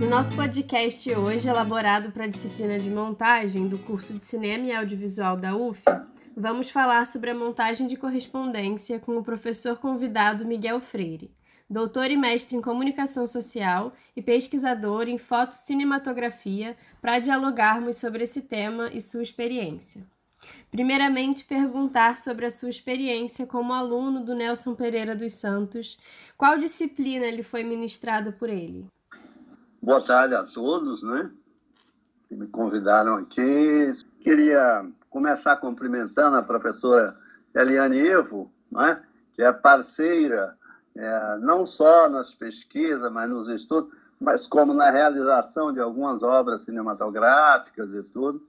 No nosso podcast hoje, elaborado para a disciplina de montagem do curso de Cinema e Audiovisual da UF, vamos falar sobre a montagem de correspondência com o professor convidado Miguel Freire, doutor e mestre em comunicação social e pesquisador em fotocinematografia, para dialogarmos sobre esse tema e sua experiência. Primeiramente, perguntar sobre a sua experiência como aluno do Nelson Pereira dos Santos, qual disciplina lhe foi ministrada por ele? Boa tarde a todos, né? Que me convidaram aqui. Queria começar cumprimentando a professora Eliane Ivo, né? que é parceira é, não só nas pesquisas, mas nos estudos, mas como na realização de algumas obras cinematográficas e tudo.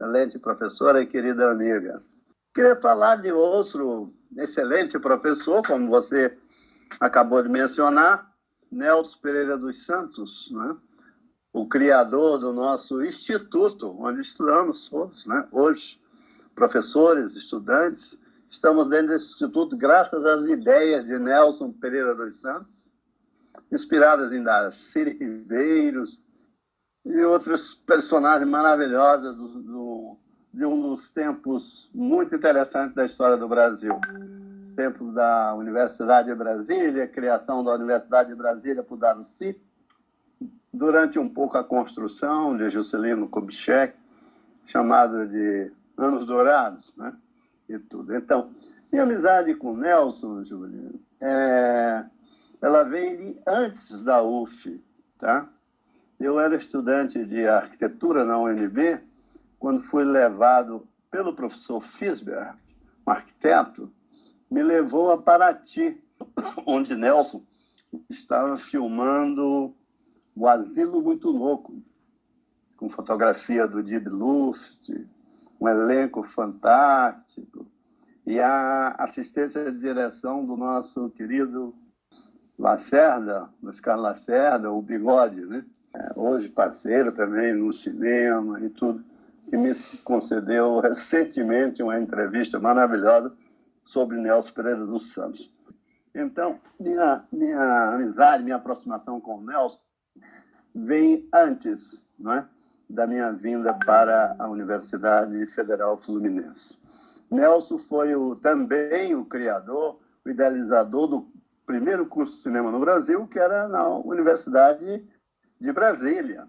Excelente professora e querida amiga. Queria falar de outro excelente professor, como você acabou de mencionar, Nelson Pereira dos Santos, né? o criador do nosso instituto, onde estudamos todos, né? hoje, professores, estudantes, estamos dentro desse instituto graças às ideias de Nelson Pereira dos Santos, inspiradas em Darcy Ribeiros, e outros personagens maravilhosos do, do, de um dos tempos muito interessantes da história do Brasil. Os tempos da Universidade de Brasília, criação da Universidade de Brasília por Darcy, durante um pouco a construção de Juscelino Kubitschek, chamado de Anos Dourados, né? E tudo. Então, minha amizade com Nelson, Júlio, é, ela vem antes da UF, tá? Eu era estudante de arquitetura na UNB quando fui levado pelo professor Fisberg, um arquiteto, me levou a Paraty, onde Nelson estava filmando o Asilo Muito Louco, com fotografia do Dib Luft, um elenco fantástico, e a assistência de direção do nosso querido Lacerda, Luiz Carlos Lacerda, o Bigode, né? É, hoje parceiro também no cinema e tudo, que me concedeu recentemente uma entrevista maravilhosa sobre Nelson Pereira dos Santos. Então, minha, minha amizade, minha aproximação com o Nelson vem antes não é, da minha vinda para a Universidade Federal Fluminense. Nelson foi o, também o criador, o idealizador do primeiro curso de cinema no Brasil, que era na Universidade de Brasília.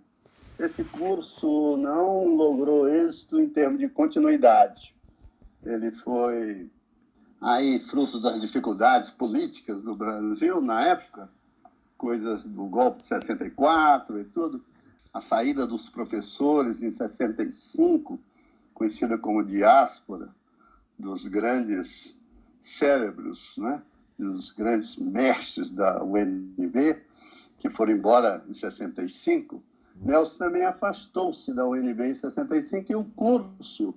Esse curso não logrou êxito em termos de continuidade. Ele foi aí fruto das dificuldades políticas do Brasil na época, coisas do golpe de 64 e tudo, a saída dos professores em 65, conhecida como diáspora, dos grandes cérebros, né? dos grandes mestres da UNB, que foram embora em 65, Nelson também afastou-se da UNB em 65 e o curso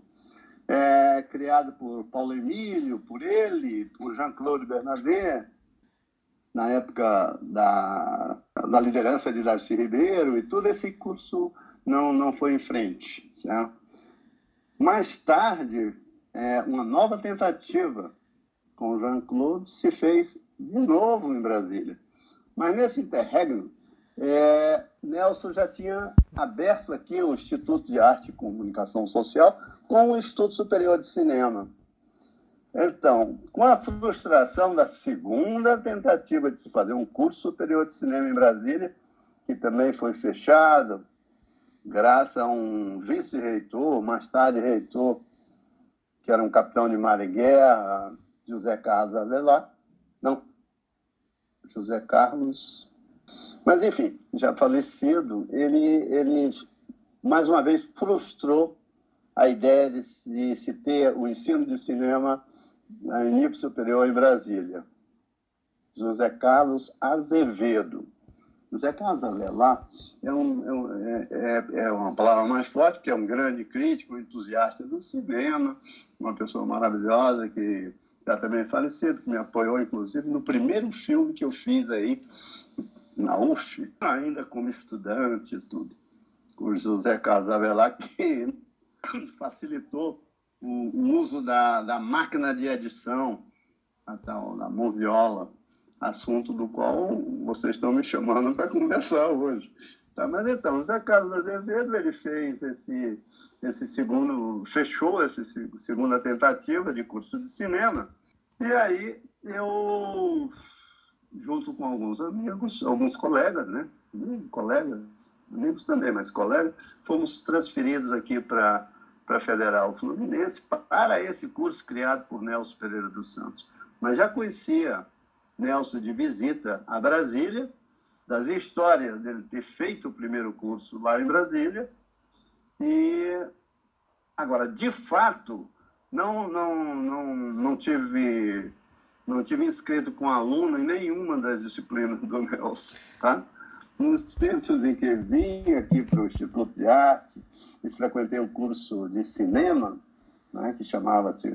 é, criado por Paulo Emílio, por ele, por Jean-Claude Bernabé, na época da, da liderança de Darcy Ribeiro e tudo, esse curso não, não foi em frente. Certo? Mais tarde, é, uma nova tentativa com Jean-Claude se fez de novo em Brasília. Mas nesse interregno, é, Nelson já tinha aberto aqui o Instituto de Arte e Comunicação Social com o Instituto Superior de Cinema. Então, com a frustração da segunda tentativa de se fazer um curso superior de cinema em Brasília, que também foi fechado, graças a um vice-reitor, mais tarde reitor, que era um capitão de mar e guerra, José Carlos Avelar. Não, José Carlos. Mas, enfim, já falecido, ele, ele mais uma vez frustrou a ideia de, de se ter o ensino de cinema em nível superior em Brasília. José Carlos Azevedo. José Carlos Avelar é, um, é, é, é, uma palavra mais forte, porque é um grande crítico, entusiasta do cinema, uma pessoa maravilhosa que já também falecido, que me apoiou, inclusive, no primeiro filme que eu fiz aí, na UF, ainda como estudante, tudo, com José Carlos Avelar, que facilitou o uso da, da máquina de edição, a tal da moviola, assunto do qual vocês estão me chamando para conversar hoje. Tá, mas então, o Zé Carlos Azevedo ele fez esse, esse segundo, fechou essa segunda tentativa de curso de cinema. E aí eu, junto com alguns amigos, alguns colegas, né? Colegas, amigos também, mas colegas, fomos transferidos aqui para a Federal Fluminense para esse curso criado por Nelson Pereira dos Santos. Mas já conhecia Nelson de visita a Brasília das histórias dele ter feito o primeiro curso lá em Brasília. E agora, de fato, não não não não tive não tive inscrito com aluno em nenhuma das disciplinas do Nelson, tá? Nos tempos em que vim aqui para o Instituto de Arte e frequentei o curso de cinema, né, que chamava-se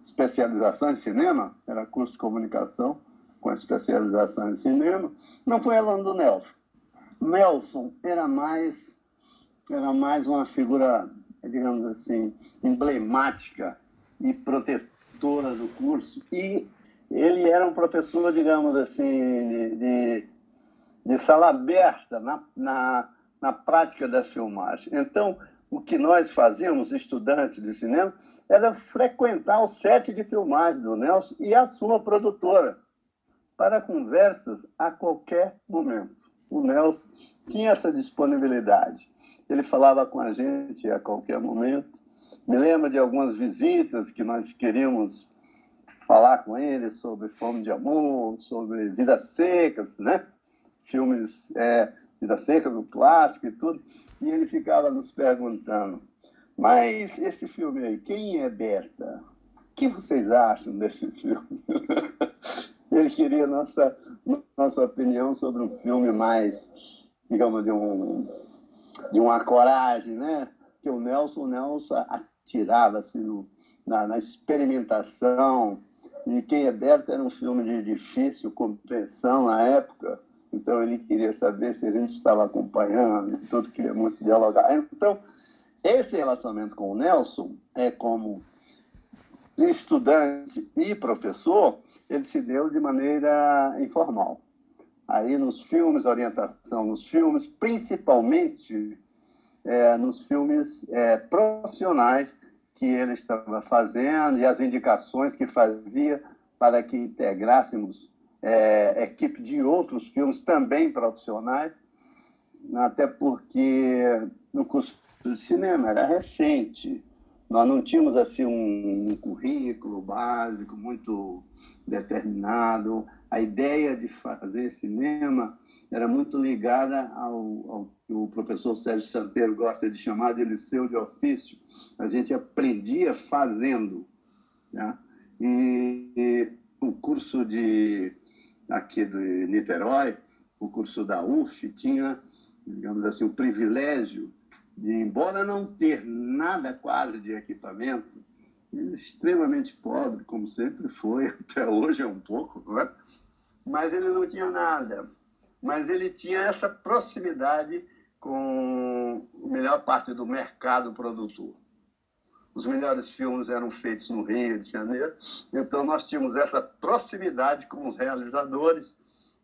especialização em cinema, era curso de comunicação, com especialização em cinema, não foi aluno do Nelson. Nelson era mais, era mais uma figura, digamos assim, emblemática e protetora do curso. E ele era um professor, digamos assim, de, de, de sala aberta na, na, na prática da filmagem. Então, o que nós fazíamos, estudantes de cinema, era frequentar o set de filmagem do Nelson e a sua produtora para conversas a qualquer momento. O Nelson tinha essa disponibilidade. Ele falava com a gente a qualquer momento. Me lembro de algumas visitas que nós queríamos falar com ele sobre Fome de Amor, sobre Vidas Secas, né? Filmes é, Vidas Secas, do clássico e tudo. E ele ficava nos perguntando, mas esse filme aí, quem é Berta? O que vocês acham desse filme? ele queria nossa, nossa opinião sobre um filme mais, digamos, de, um, de uma coragem, né? Que o Nelson, Nelson atirava no, na, na experimentação. E Quem é Berto era um filme de difícil compreensão na época, então ele queria saber se a gente estava acompanhando tudo, queria muito dialogar. Então, esse relacionamento com o Nelson é como estudante e professor, ele se deu de maneira informal. Aí nos filmes, orientação nos filmes, principalmente é, nos filmes é, profissionais que ele estava fazendo e as indicações que fazia para que integrássemos é, equipe de outros filmes também profissionais, até porque no curso de cinema era recente, nós não tínhamos assim um, um currículo básico muito determinado. A ideia de fazer cinema era muito ligada ao, ao que o professor Sérgio Santeiro gosta de chamar de liceu de ofício. A gente aprendia fazendo. Né? E, e o curso de aqui de Niterói, o curso da UF, tinha, digamos assim, o privilégio de, embora não ter nada quase de equipamento, extremamente pobre, como sempre foi, até hoje é um pouco, né? mas ele não tinha nada. Mas ele tinha essa proximidade com a melhor parte do mercado produtor. Os melhores filmes eram feitos no Rio de Janeiro, então nós tínhamos essa proximidade com os realizadores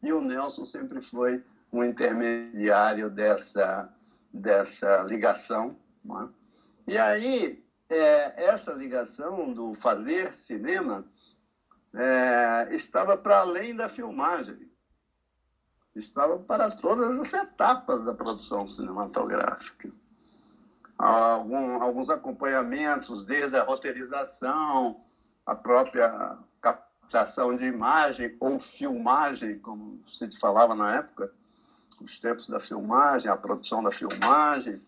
e o Nelson sempre foi um intermediário dessa dessa ligação. É? E aí, é, essa ligação do fazer cinema é, estava para além da filmagem, estava para todas as etapas da produção cinematográfica. Algum, alguns acompanhamentos, desde a roteirização, a própria captação de imagem ou filmagem, como se falava na época, os tempos da filmagem, a produção da filmagem,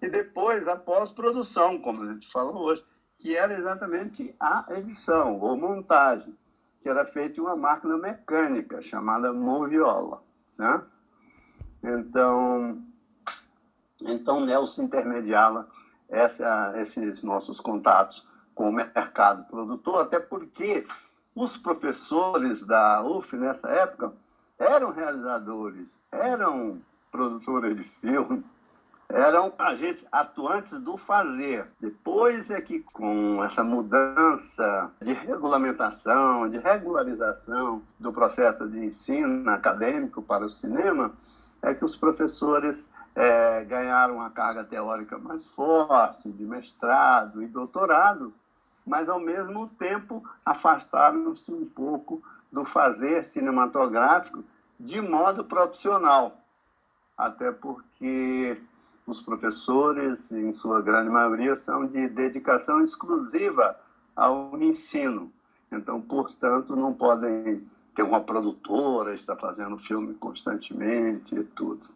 e depois a pós-produção, como a gente fala hoje, que era exatamente a edição ou montagem, que era feita em uma máquina mecânica chamada moviola, certo? Então, então Nelson intermediava essa, esses nossos contatos com o mercado produtor, até porque os professores da UF nessa época eram realizadores, eram produtores de filme, eram agentes atuantes do fazer. Depois é que, com essa mudança de regulamentação, de regularização do processo de ensino acadêmico para o cinema, é que os professores é, ganharam uma carga teórica mais forte, de mestrado e doutorado, mas ao mesmo tempo afastaram-se um pouco do fazer cinematográfico de modo profissional, até porque os professores, em sua grande maioria, são de dedicação exclusiva ao ensino. Então, portanto, não podem ter uma produtora, estar fazendo filme constantemente e tudo.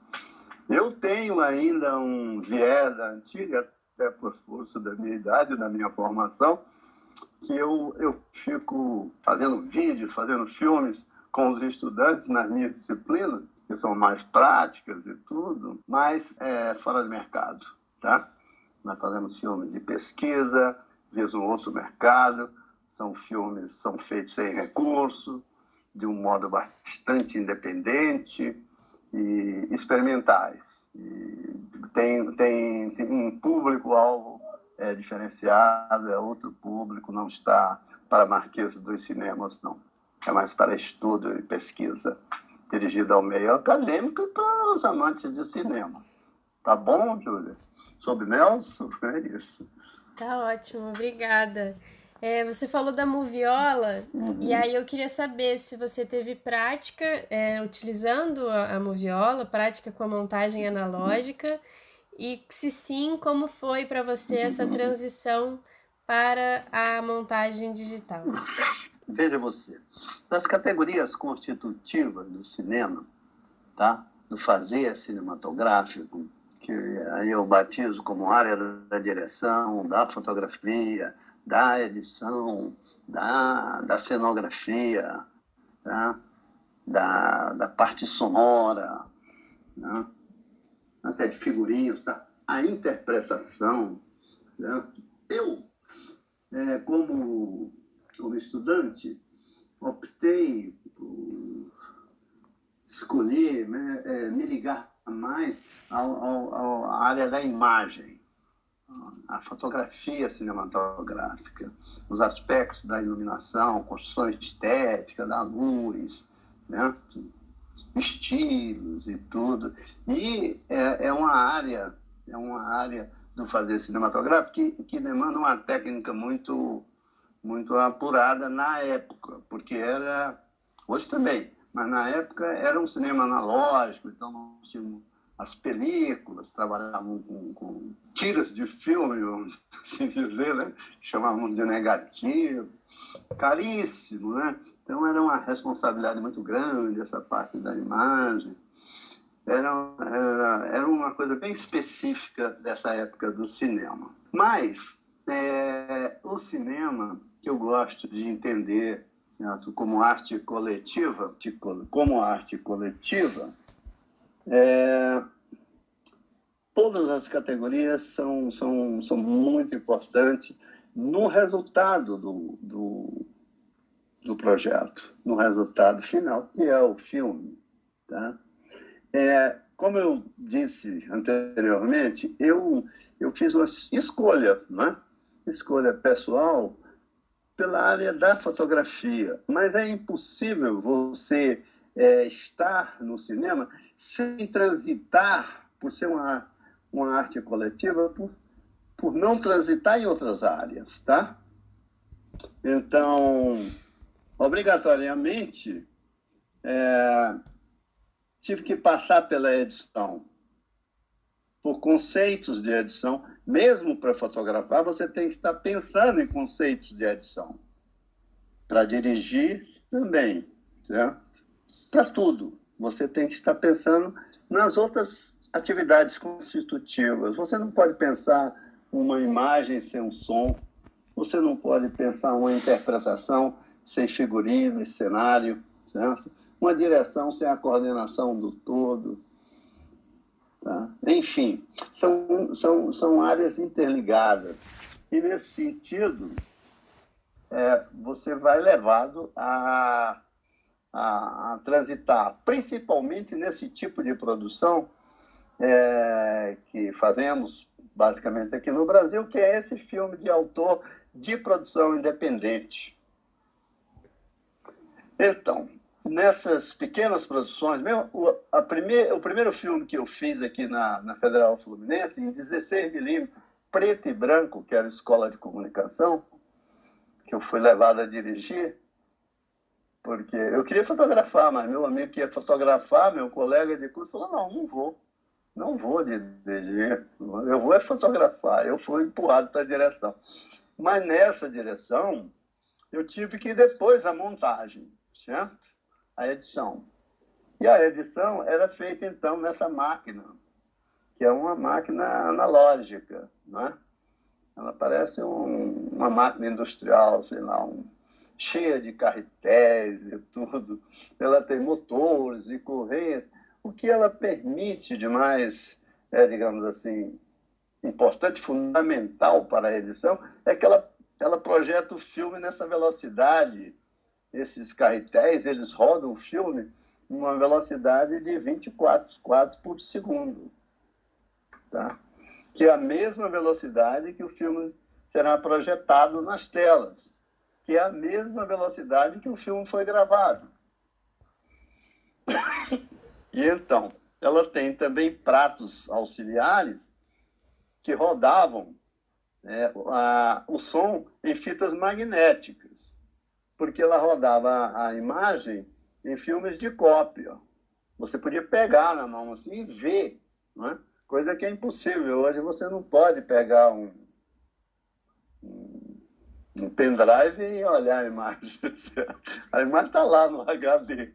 Eu tenho ainda um viés da antiga, até por força da minha idade, da minha formação, que eu, eu fico fazendo vídeos, fazendo filmes com os estudantes nas minhas disciplinas, que são mais práticas e tudo, mas é, fora do mercado, tá? Nós fazemos filmes de pesquisa, visa um outro mercado, são filmes são feitos sem recurso, de um modo bastante independente, e experimentais. E tem, tem, tem um público-alvo é, diferenciado, é outro público, não está para marqueses dos cinemas, não. É mais para estudo e pesquisa, dirigido ao meio acadêmico e para os amantes de cinema. Tá bom, Júlia? Sobre Nelson, é isso. Tá ótimo, obrigada. É, você falou da moviola, uhum. e aí eu queria saber se você teve prática é, utilizando a, a moviola, prática com a montagem analógica, e se sim, como foi para você essa transição para a montagem digital? Veja você, das categorias constitutivas do cinema, tá? do fazer cinematográfico, que aí eu batizo como área da direção, da fotografia, da edição, da, da cenografia, tá? da, da parte sonora, né? até de figurinhos, tá? a interpretação. Né? Eu, é, como, como estudante, optei por escolher, né, é, me ligar mais à área da imagem a fotografia cinematográfica, os aspectos da iluminação, construção estética da luz, né? estilos e tudo. E é, é, uma área, é uma área do fazer cinematográfico que, que demanda uma técnica muito, muito apurada na época, porque era, hoje também, mas na época era um cinema analógico, então nós tínhamos as películas, trabalhavam com, com tiras de filme, vamos assim dizer, né? chamávamos de negativo, caríssimo, né? Então era uma responsabilidade muito grande essa parte da imagem. Era, era, era uma coisa bem específica dessa época do cinema. Mas é, o cinema, que eu gosto de entender né, como arte coletiva, como arte coletiva, é, todas as categorias são, são, são muito importantes no resultado do, do, do projeto, no resultado final, que é o filme. Tá? É, como eu disse anteriormente, eu, eu fiz uma escolha, né? escolha pessoal pela área da fotografia, mas é impossível você é, estar no cinema sem transitar, por ser uma, uma arte coletiva, por, por não transitar em outras áreas, tá? Então, obrigatoriamente, é, tive que passar pela edição, por conceitos de edição. Mesmo para fotografar, você tem que estar pensando em conceitos de edição. Para dirigir, também? Para tudo você tem que estar pensando nas outras atividades constitutivas. Você não pode pensar uma imagem sem um som, você não pode pensar uma interpretação sem figurino e cenário, certo? Uma direção sem a coordenação do todo. Tá? Enfim, são, são, são áreas interligadas. E, nesse sentido, é, você vai levado a a, a transitar, principalmente nesse tipo de produção é, que fazemos basicamente aqui no Brasil, que é esse filme de autor de produção independente. Então, nessas pequenas produções, mesmo o, a primeir, o primeiro filme que eu fiz aqui na, na Federal Fluminense, em 16 milímetros, preto e branco, que era Escola de Comunicação, que eu fui levado a dirigir, porque eu queria fotografar, mas meu amigo que ia fotografar, meu colega de curso, falou, não, não vou. Não vou dirigir, eu vou é fotografar. Eu fui empurrado para a direção. Mas nessa direção, eu tive que ir depois a montagem, certo? A edição. E a edição era feita, então, nessa máquina, que é uma máquina analógica, não é? Ela parece um, uma máquina industrial, sei lá, um, cheia de carretéis e tudo. Ela tem motores e correias. O que ela permite de mais, é, digamos assim, importante, fundamental para a edição, é que ela, ela projeta o filme nessa velocidade. Esses carretéis, eles rodam o filme numa velocidade de 24 quadros por segundo. Tá? Que é a mesma velocidade que o filme será projetado nas telas que é a mesma velocidade que o filme foi gravado. e então, ela tem também pratos auxiliares que rodavam é, a, o som em fitas magnéticas, porque ela rodava a imagem em filmes de cópia. Você podia pegar na mão assim e ver, né? coisa que é impossível. Hoje você não pode pegar um, um pendrive e olhar a imagem. A imagem está lá no HD.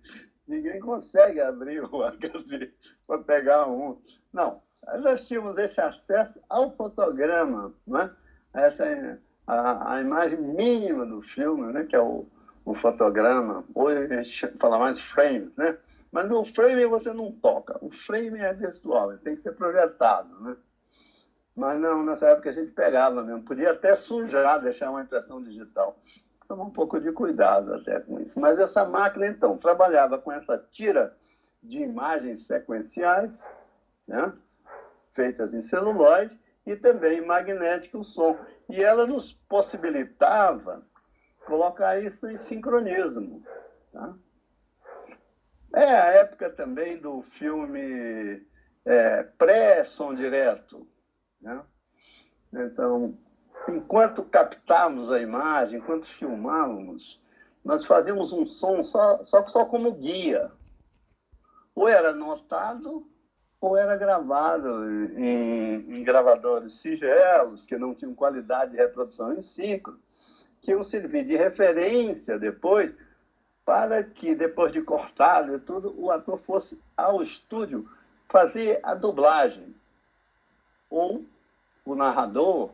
Ninguém consegue abrir o HD para pegar um. Não, nós tínhamos esse acesso ao fotograma, né? essa a, a imagem mínima do filme, né? que é o, o fotograma. Hoje a gente fala mais frames, né? Mas no frame você não toca. O frame é virtual, ele tem que ser projetado, né? Mas não, nessa época a gente pegava mesmo. Podia até sujar, deixar uma impressão digital. Tomar um pouco de cuidado até com isso. Mas essa máquina, então, trabalhava com essa tira de imagens sequenciais, né? feitas em celuloide, e também magnético o som. E ela nos possibilitava colocar isso em sincronismo. Tá? É a época também do filme é, pré-som direto, né? Então, enquanto captávamos a imagem, enquanto filmávamos, nós fazíamos um som só, só, só como guia. Ou era notado, ou era gravado em, em gravadores sigelos, que não tinham qualidade de reprodução em ciclo, que iam servir de referência depois, para que, depois de cortado e tudo, o ator fosse ao estúdio fazer a dublagem ou o narrador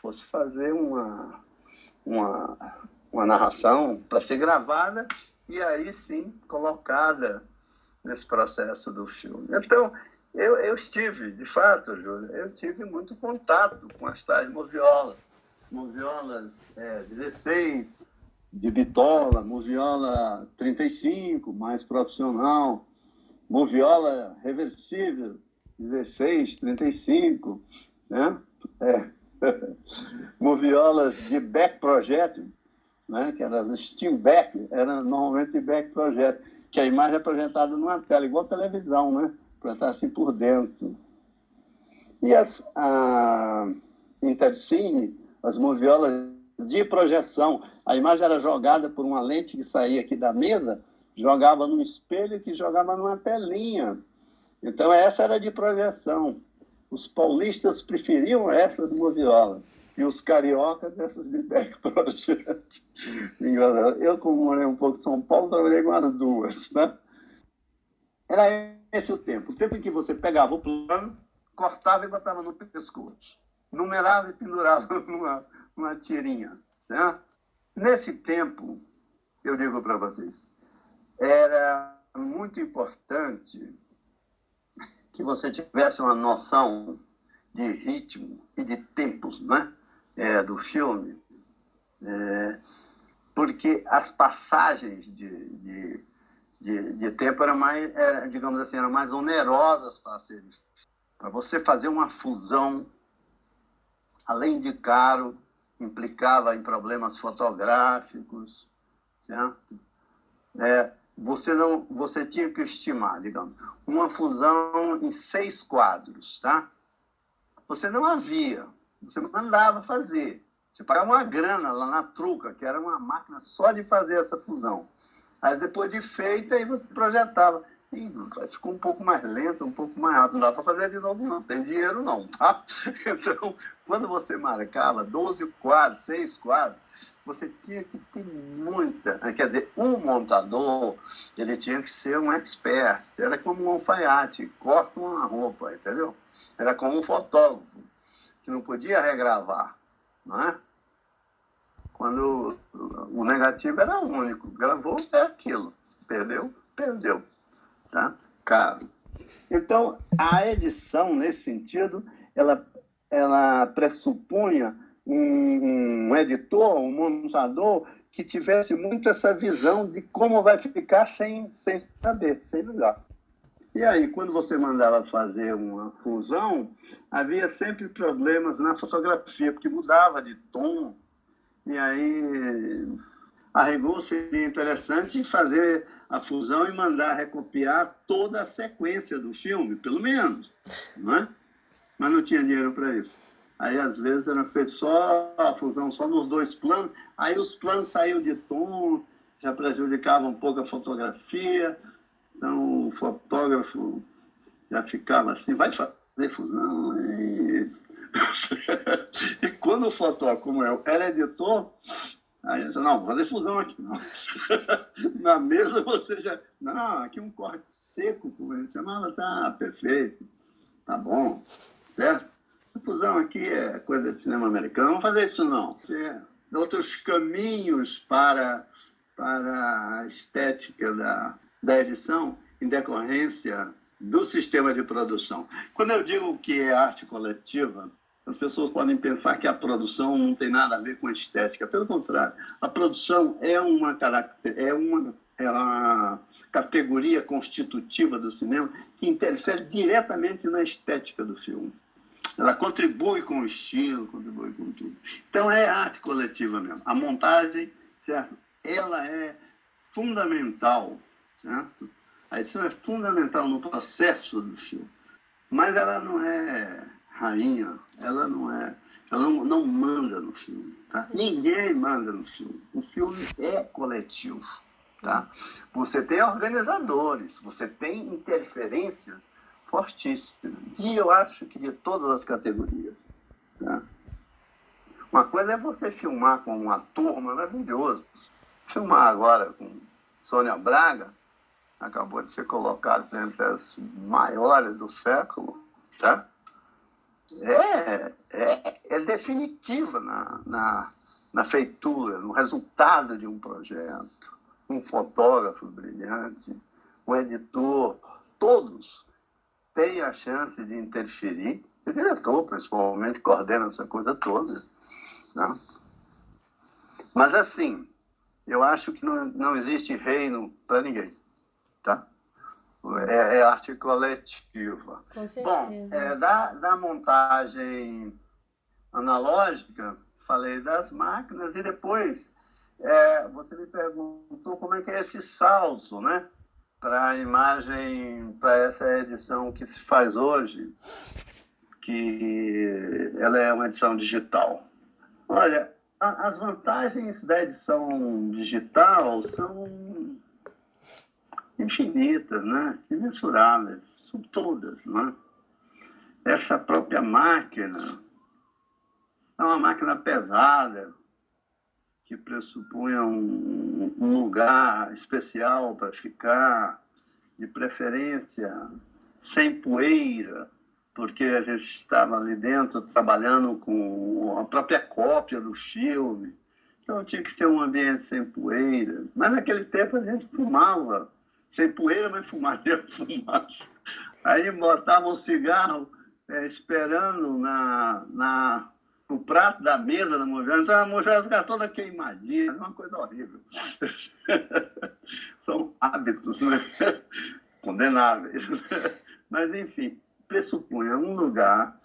fosse fazer uma, uma, uma narração para ser gravada e aí sim colocada nesse processo do filme. Então, eu, eu estive, de fato, Júlia, eu tive muito contato com as tais moviolas. Moviolas é, 16, de bitola, moviola 35, mais profissional, moviola reversível, 16, 35, né? É. Moviolas de back project, né? que eram as Steam Back, eram normalmente back project, que a imagem é projetada numa tela, igual televisão, né? Estar assim por dentro. E as a Intercine, as moviolas de projeção, a imagem era jogada por uma lente que saía aqui da mesa, jogava num espelho que jogava numa telinha. Então, essa era de projeção. Os paulistas preferiam essas moviolas e os cariocas essas de back project. Eu, como morei um pouco em São Paulo, trabalhei com as duas. Né? Era esse o tempo. O tempo em que você pegava o plano, cortava e botava no pescoço. Numerava e pendurava numa, numa tirinha. Certo? Nesse tempo, eu digo para vocês, era muito importante que você tivesse uma noção de ritmo e de tempos né? É, do filme, é, porque as passagens de, de, de, de tempo eram mais, era, digamos assim, eram mais onerosas para serem para você fazer uma fusão, além de caro, implicava em problemas fotográficos, certo? É, você não, você tinha que estimar, digamos, uma fusão em seis quadros, tá? Você não havia, você mandava fazer. Você pagava uma grana lá na Truca, que era uma máquina só de fazer essa fusão. Aí depois de feita, aí você projetava. Ih, ficou um pouco mais lento, um pouco mais rápido. Não dá para fazer de novo, não. Tem dinheiro, não. Tá? Então, quando você marcava 12 quadros, 6 quadros, você tinha que ter muita. Quer dizer, um montador, ele tinha que ser um expert. Era como um alfaiate, corta uma roupa, entendeu? Era como um fotógrafo, que não podia regravar. Não é? Quando o negativo era único, gravou é aquilo. Perdeu, perdeu tá? caro. Então, a edição, nesse sentido, ela, ela pressupunha um, um editor, um montador que tivesse muito essa visão de como vai ficar sem, sem saber, sem ligar. E aí, quando você mandava fazer uma fusão, havia sempre problemas na fotografia, porque mudava de tom. E aí, a rigor seria interessante fazer a fusão e mandar recopiar toda a sequência do filme, pelo menos, não é? Mas não tinha dinheiro para isso. Aí, às vezes, era feito só a fusão, só nos dois planos. Aí os planos saíam de tom, já prejudicavam um pouco a fotografia. Então, o fotógrafo já ficava assim, vai fazer fusão. E, e quando o fotógrafo, como eu, era editor, Aí eu disse, não, vou fazer fusão aqui. Não. Na mesa você já. Não, aqui um corte seco, como a gente chamava, tá perfeito, tá bom, certo? A fusão aqui é coisa de cinema americano, não fazer isso não. Outros caminhos para, para a estética da, da edição em decorrência do sistema de produção. Quando eu digo que é arte coletiva, as pessoas podem pensar que a produção não tem nada a ver com a estética. Pelo contrário, a produção é uma, é uma, é uma categoria constitutiva do cinema que interfere diretamente na estética do filme. Ela contribui com o estilo, contribui com tudo. Então é arte coletiva mesmo. A montagem, certo? ela é fundamental, certo? A edição é fundamental no processo do filme, mas ela não é rainha, ela não é, ela não, não manda no filme, tá? Ninguém manda no filme. O filme é coletivo, tá? Você tem organizadores, você tem interferência fortíssima. E eu acho que de todas as categorias, tá? Uma coisa é você filmar com uma turma maravilhoso. Filmar agora com Sônia Braga, acabou de ser colocado entre as maiores do século, tá? é, é, é definitiva na, na, na feitura, no resultado de um projeto. Um fotógrafo brilhante, um editor, todos têm a chance de interferir. O diretor, principalmente, coordena essa coisa toda. Né? Mas, assim, eu acho que não, não existe reino para ninguém. Tá? É, é arte coletiva. Com certeza. Bom, é, da, da montagem analógica, falei das máquinas e depois é, você me perguntou como é que é esse salto, né? Para a imagem, para essa edição que se faz hoje, que ela é uma edição digital. Olha, a, as vantagens da edição digital são infinitas, né? imensuráveis, são todas. Né? Essa própria máquina é uma máquina pesada, que pressupunha um, um lugar especial para ficar, de preferência sem poeira, porque a gente estava ali dentro trabalhando com a própria cópia do filme. Então tinha que ter um ambiente sem poeira. Mas naquele tempo a gente fumava sem poeira, mas fumaria fumaça. Aí botava um cigarro é, esperando na, na, no prato da mesa da mulher. Então a mulher ficava toda queimadinha, uma coisa horrível. São hábitos né? condenáveis. Mas, enfim, pressupunha um lugar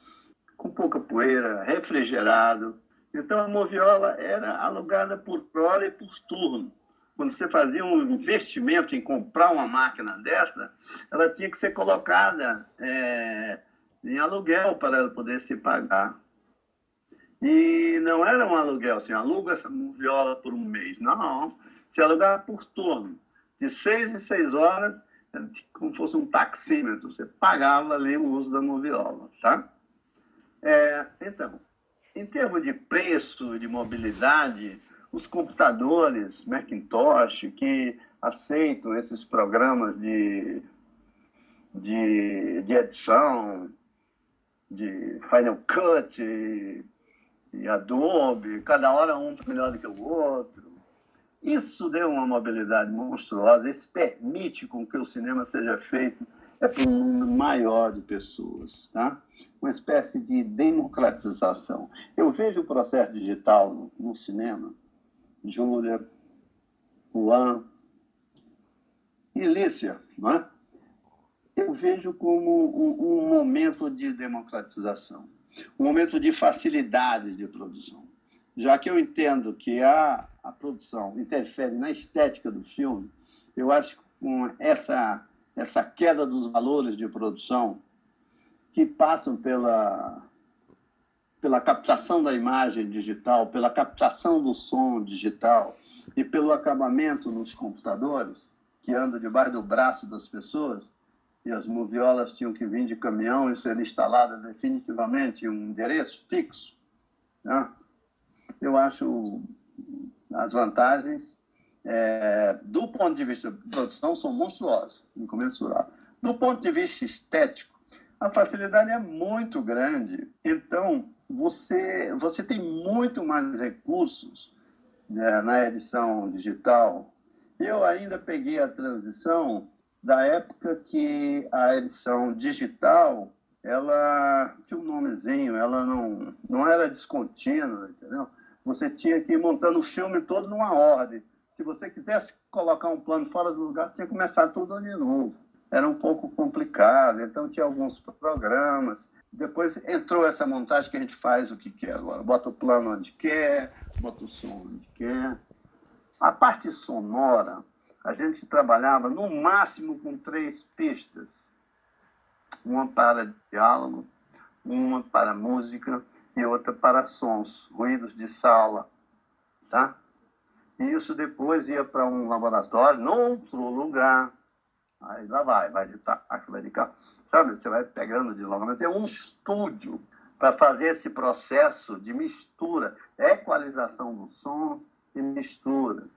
com pouca poeira, refrigerado. Então a moviola era alugada por hora e por turno. quando você fazia um investimento em comprar uma máquina dessa, ela tinha que ser colocada é, em aluguel para poder se pagar. E não era um aluguel, assim, aluga essa viola por um mês. Não, se alugava por turno. De seis em seis horas, como fosse um taxímetro, você pagava ali o uso da moviola, tá? É, então, em termos de preço, de mobilidade, os computadores Macintosh que aceitam esses programas de, de, de edição, de Final Cut e, Adobe, cada hora um melhor do que o outro. Isso deu uma mobilidade monstruosa, isso permite com que o cinema seja feito é para um número maior de pessoas, tá? Uma espécie de democratização. Eu vejo o processo digital no, no cinema, Júlia, Juan e Lícia, não é? Eu vejo como um, um momento de democratização, um momento de facilidade de produção. Já que eu entendo que a, a produção interfere na estética do filme, eu acho que com essa, essa queda dos valores de produção, que passam pela, pela captação da imagem digital, pela captação do som digital e pelo acabamento nos computadores, que andam debaixo do braço das pessoas, e as moviolas tinham que vir de caminhão e ser instaladas definitivamente em um endereço fixo. Né? eu acho as vantagens, é, do ponto de vista de produção, são monstruosas, incomensuráveis. Do ponto de vista estético, a facilidade é muito grande. Então, você, você tem muito mais recursos né, na edição digital. Eu ainda peguei a transição da época que a edição digital ela tinha um nomezinho, ela não, não era descontínua, entendeu? Você tinha que ir montando o filme todo numa ordem. Se você quisesse colocar um plano fora do lugar, você que começar tudo de novo. Era um pouco complicado, então tinha alguns programas. Depois entrou essa montagem que a gente faz o que quer agora. Bota o plano onde quer, bota o som onde quer. A parte sonora, a gente trabalhava no máximo com três pistas uma para diálogo, uma para música e outra para sons, ruídos de sala, tá? E isso depois ia para um laboratório, outro lugar. Aí lá vai, vai de táxi, vai de carro, sabe? Você vai pegando de longe, mas é um estúdio para fazer esse processo de mistura, equalização dos sons e misturas,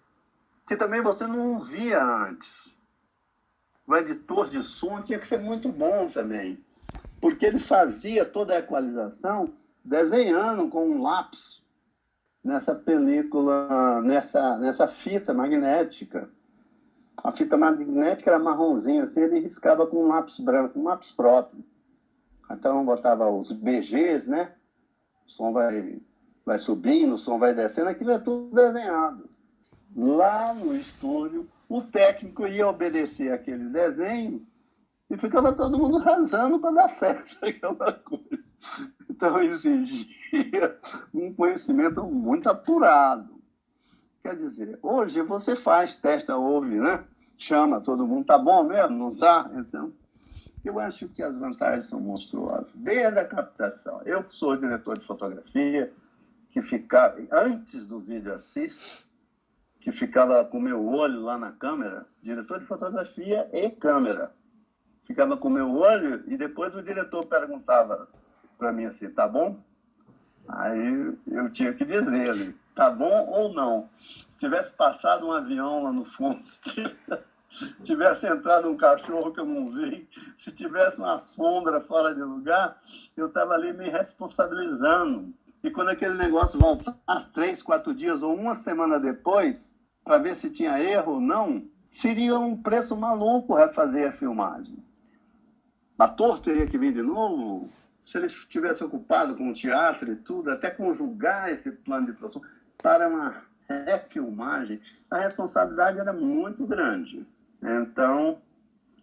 que também você não via antes o editor de som tinha que ser muito bom também, porque ele fazia toda a equalização desenhando com um lápis nessa película, nessa, nessa fita magnética. A fita magnética era marronzinha, assim, ele riscava com um lápis branco, um lápis próprio. Então botava os BGs, né? O som vai, vai subindo, o som vai descendo, aquilo é tudo desenhado. Lá no estúdio, o técnico ia obedecer aquele desenho e ficava todo mundo rasando para dar certo aquela coisa. Então exigia um conhecimento muito apurado. Quer dizer, hoje você faz, testa, ouve, né? Chama todo mundo, tá bom mesmo? Não tá? Então, eu acho que as vantagens são monstruosas. Desde a captação. Eu sou diretor de fotografia, que ficava, antes do vídeo assist, que ficava com meu olho lá na câmera, diretor de fotografia e câmera. Ficava com meu olho e depois o diretor perguntava para mim assim, tá bom? Aí eu tinha que dizer ali, tá bom ou não? Se tivesse passado um avião lá no fundo, se tivesse entrado um cachorro que eu não vi, se tivesse uma sombra fora de lugar, eu estava ali me responsabilizando. E quando aquele negócio voltasse três, quatro dias ou uma semana depois, para ver se tinha erro ou não, seria um preço maluco refazer a filmagem. O ator teria que vir de novo, se ele estivesse ocupado com o teatro e tudo, até conjugar esse plano de produção para uma refilmagem, a responsabilidade era muito grande. Então,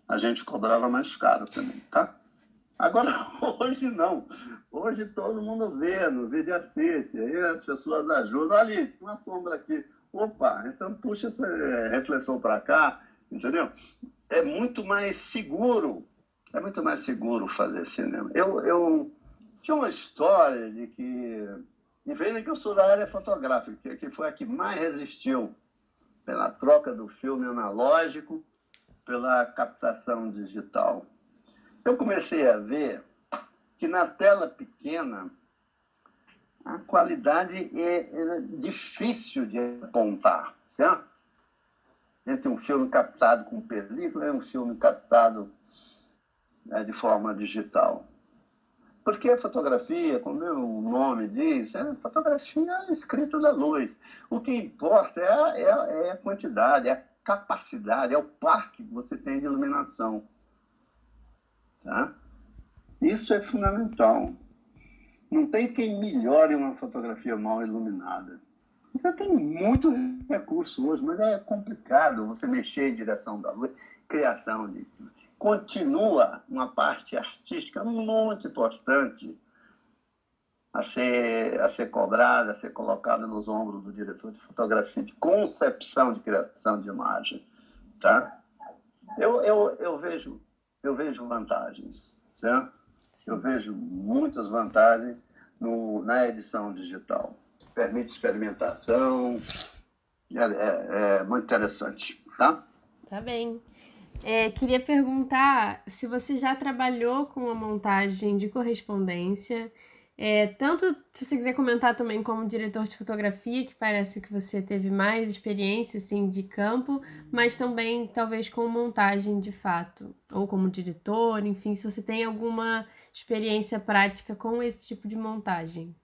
a gente cobrava mais caro também, tá? Agora, hoje não. Hoje todo mundo vê no vídeo assiste, aí as pessoas ajudam. Ali, uma sombra aqui, opa, então puxa essa reflexão para cá, entendeu? É muito mais seguro, é muito mais seguro fazer cinema. Eu, eu tinha uma história de que, e veja que eu sou da área fotográfica, que foi a que mais resistiu pela troca do filme analógico pela captação digital. Eu comecei a ver que na tela pequena a qualidade é, é difícil de apontar, certo? Entre um filme captado com película e um filme captado né, de forma digital. Porque a fotografia, como o nome diz, é fotografia escrita da luz. O que importa é a, é, a, é a quantidade, é a capacidade, é o parque que você tem de iluminação. Tá? Isso é fundamental. Não tem quem melhore uma fotografia mal iluminada. Então tem muito recurso hoje, mas é complicado você mexer em direção da luz, criação de. Continua uma parte artística muito importante a ser, a ser cobrada, a ser colocada nos ombros do diretor de fotografia, de concepção de criação de imagem. Tá? Eu, eu, eu, vejo, eu vejo vantagens. Certo? Eu vejo muitas vantagens no, na edição digital. Permite experimentação, é, é, é muito interessante, tá? Tá bem. É, queria perguntar se você já trabalhou com a montagem de correspondência é, tanto se você quiser comentar também como diretor de fotografia, que parece que você teve mais experiência assim de campo, mas também talvez com montagem de fato, ou como diretor, enfim, se você tem alguma experiência prática com esse tipo de montagem.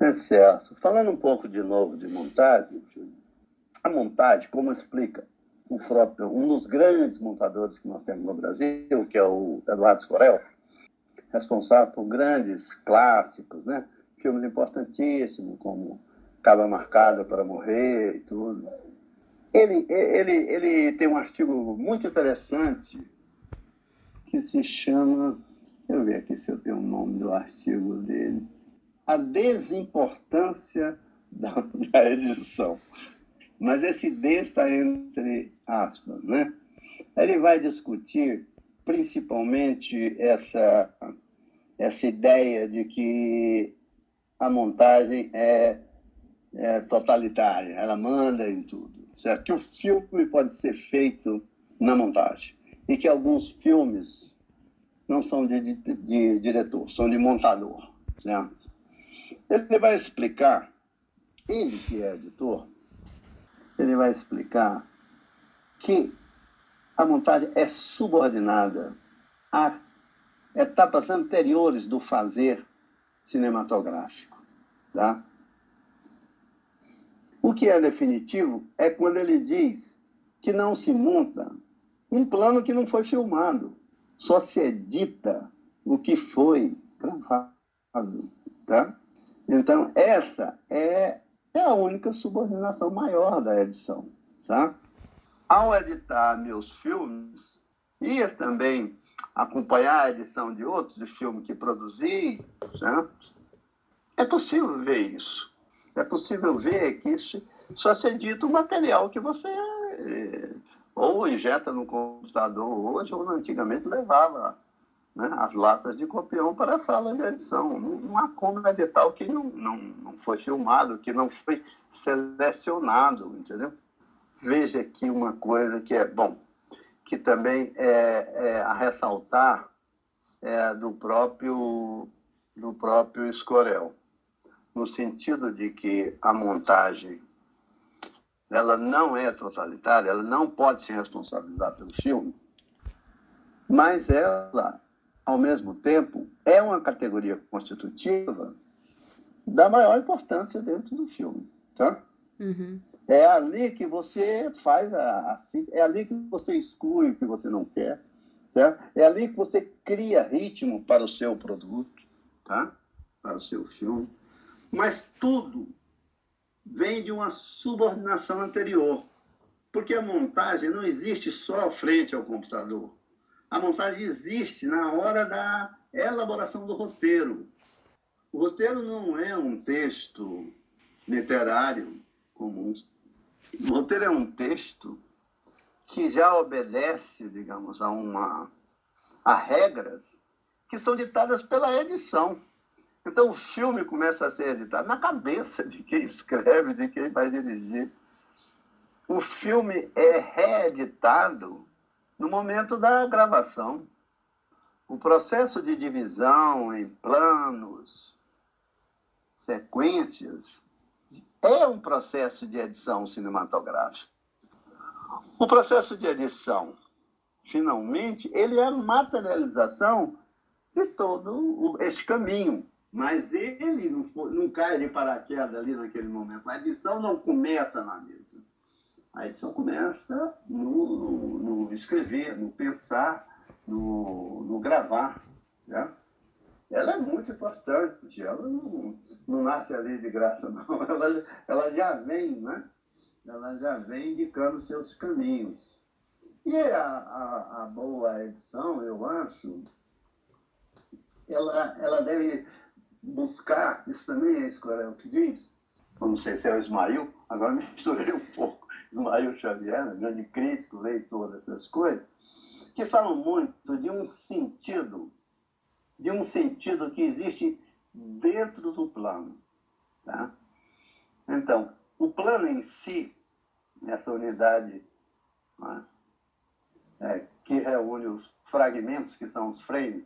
É certo. Falando um pouco de novo de montagem, a montagem, como explica o próprio, um dos grandes montadores que nós temos no Brasil, que é o Eduardo Scorel, responsável por grandes clássicos, né? filmes importantíssimos, como Caba Marcada para Morrer e tudo. Ele, ele, ele tem um artigo muito interessante que se chama. Deixa eu ver aqui se eu tenho o nome do artigo dele. A desimportância da, da edição. Mas esse D está entre aspas, né? Ele vai discutir principalmente essa essa ideia de que a montagem é, é totalitária, ela manda em tudo, certo? Que o filme pode ser feito na montagem e que alguns filmes não são de, de, de diretor, são de montador, certo? Ele vai explicar, ele que é editor, ele vai explicar que a montagem é subordinada à etapas anteriores do fazer cinematográfico. Tá? O que é definitivo é quando ele diz que não se monta um plano que não foi filmado, só se edita o que foi gravado. Tá? Então, essa é, é a única subordinação maior da edição. Tá? Ao editar meus filmes, e também acompanhar a edição de outros de filme que produzi, certo? é possível ver isso. É possível ver que isso só se edita o material que você eh, ou injeta no computador hoje, ou antigamente levava né, as latas de copião para a sala de edição. Não há como editar o que não, não, não foi filmado, que não foi selecionado, entendeu? Veja aqui uma coisa que é, bom, que também é, é a ressaltar é, do próprio do próprio Escorel, no sentido de que a montagem ela não é totalitária, ela não pode se responsabilizar pelo filme, mas ela, ao mesmo tempo, é uma categoria constitutiva da maior importância dentro do filme, tá? Uhum. É ali que você faz a, a, é ali que você exclui o que você não quer, certo? É ali que você cria ritmo para o seu produto, tá? Para o seu filme. Mas tudo vem de uma subordinação anterior. Porque a montagem não existe só frente ao computador. A montagem existe na hora da elaboração do roteiro. O roteiro não é um texto literário comum. O roteiro é um texto que já obedece, digamos, a uma a regras que são ditadas pela edição. Então o filme começa a ser editado na cabeça de quem escreve, de quem vai dirigir. O filme é reeditado no momento da gravação. O processo de divisão em planos, sequências, é um processo de edição cinematográfica. O processo de edição, finalmente, ele é materialização de todo esse caminho. Mas ele não, foi, não cai de paraquedas ali naquele momento. A edição não começa na mesa. A edição começa no, no escrever, no pensar, no, no gravar. Né? Ela é muito importante, ela não, não nasce ali de graça, não. Ela, ela já vem, né? Ela já vem indicando seus caminhos. E a, a, a boa edição, eu acho, ela, ela deve buscar, isso também é Escorel que diz, não sei se é o Ismael, agora misturei um pouco, Ismael Xavier, grande crítico, leitor dessas coisas, que falam muito de um sentido, de um sentido que existe dentro do plano. Tá? Então, o plano em si, essa unidade né, é, que reúne os fragmentos, que são os frames,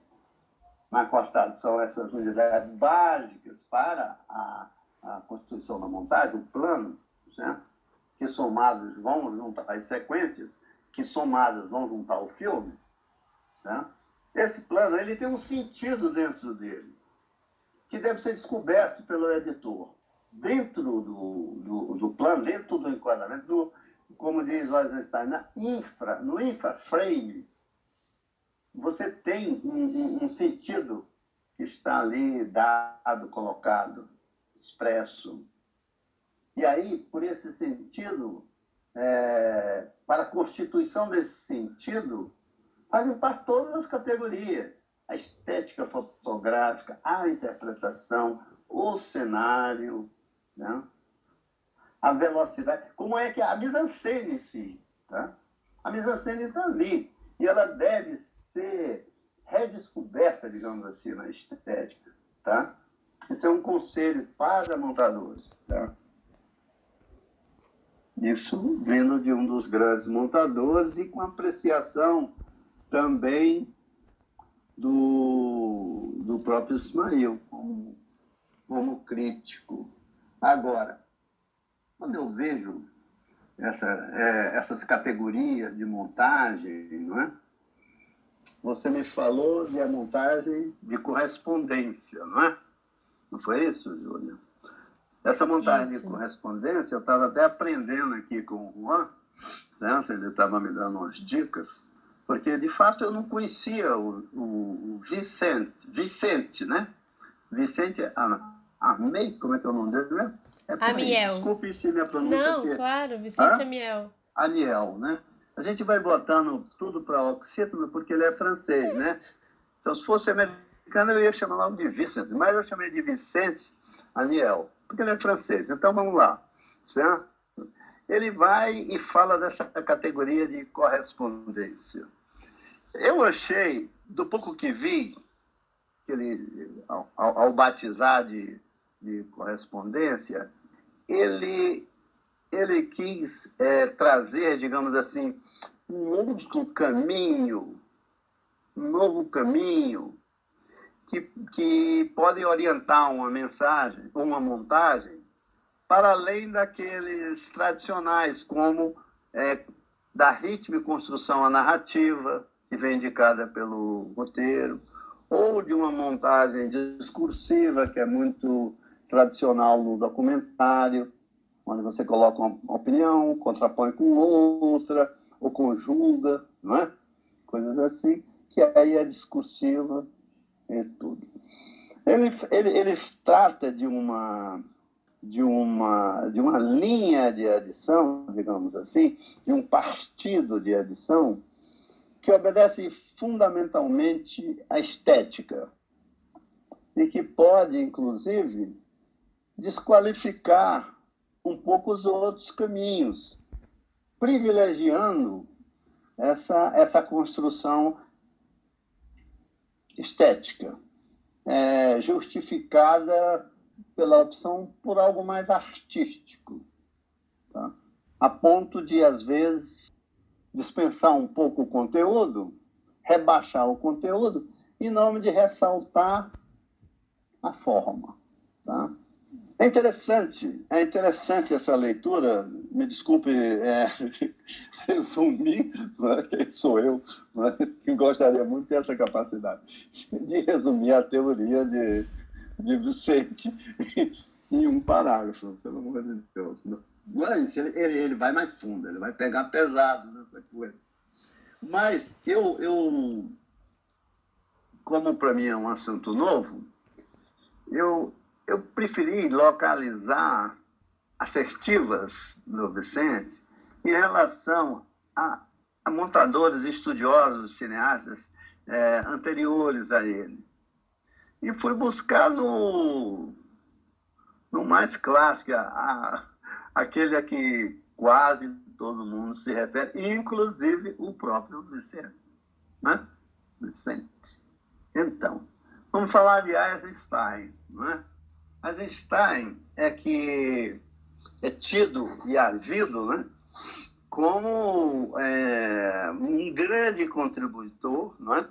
na costada são essas unidades básicas para a, a constituição da montagem, o plano, né, que somados vão juntar as sequências, que somadas vão juntar o filme. Né? Esse plano ele tem um sentido dentro dele, que deve ser descoberto pelo editor. Dentro do, do, do plano, dentro do enquadramento, do, como diz Eisenstein, na infra, no infraframe, você tem um, um, um sentido que está ali dado, colocado, expresso. E aí, por esse sentido, é, para a constituição desse sentido, fazem parte todas as categorias. A estética fotográfica, a interpretação, o cenário, né? a velocidade. Como é que a mise-en-scène em si? Tá? A mise-en-scène está ali. E ela deve ser redescoberta, digamos assim, na estética, tá? Isso é um conselho para montadores, tá? Isso vindo de um dos grandes montadores e com apreciação também do, do próprio Ismael, como, como crítico. Agora, quando eu vejo essa, é, essas categorias de montagem, não é? você me falou de a montagem de correspondência, não é? Não foi isso, Júlia? Essa montagem isso. de correspondência, eu estava até aprendendo aqui com o Juan, né? ele estava me dando umas dicas, porque de fato eu não conhecia o, o, o Vicente, Vicente, né? Vicente Amei, como é que é o nome dele mesmo? É Amiel. Desculpe se minha pronúncia Não, aqui. claro, Vicente Hã? Amiel. Aniel, né? A gente vai botando tudo para oxítono porque ele é francês, né? Então, se fosse americano, eu ia chamar logo de Vicente, mas eu chamei de Vicente Aniel, porque ele é francês. Então, vamos lá, certo? Ele vai e fala dessa categoria de correspondência. Eu achei, do pouco que vi, ele, ao, ao batizar de, de correspondência, ele ele quis é, trazer, digamos assim, um novo caminho, um novo caminho que, que pode orientar uma mensagem, uma montagem, para além daqueles tradicionais, como é, da ritmo e construção a narrativa, que vem indicada pelo roteiro, ou de uma montagem discursiva, que é muito tradicional no documentário, onde você coloca uma opinião, contrapõe com outra, ou conjuga, não é? Coisas assim, que aí é discursiva e tudo. Ele, ele, ele trata de uma, de, uma, de uma linha de adição, digamos assim, de um partido de adição, que obedece fundamentalmente à estética e que pode, inclusive, desqualificar um pouco os outros caminhos. privilegiando essa, essa construção estética, é, justificada pela opção por algo mais artístico, tá? a ponto de, às vezes, dispensar um pouco o conteúdo, rebaixar o conteúdo, em nome de ressaltar a forma. Tá? É interessante, é interessante essa leitura. Me desculpe é, resumir, é? quem sou eu, é? que gostaria muito de ter essa capacidade de resumir a teoria de, de Vicente em um parágrafo, pelo amor de Deus. Não isso, ele, ele, vai mais fundo, ele vai pegar pesado nessa coisa. Mas eu, eu como para mim é um assunto novo, eu, eu preferi localizar assertivas no Vicente em relação a, a montadores estudiosos, cineastas é, anteriores a ele. E fui buscar no, no mais clássico, a, a, aquele a que quase todo mundo se refere, inclusive o próprio Vicente. Né? Vicente. Então, vamos falar de Eisenstein. Né? Eisenstein é que é tido e havido né, como é, um grande contributor, não é?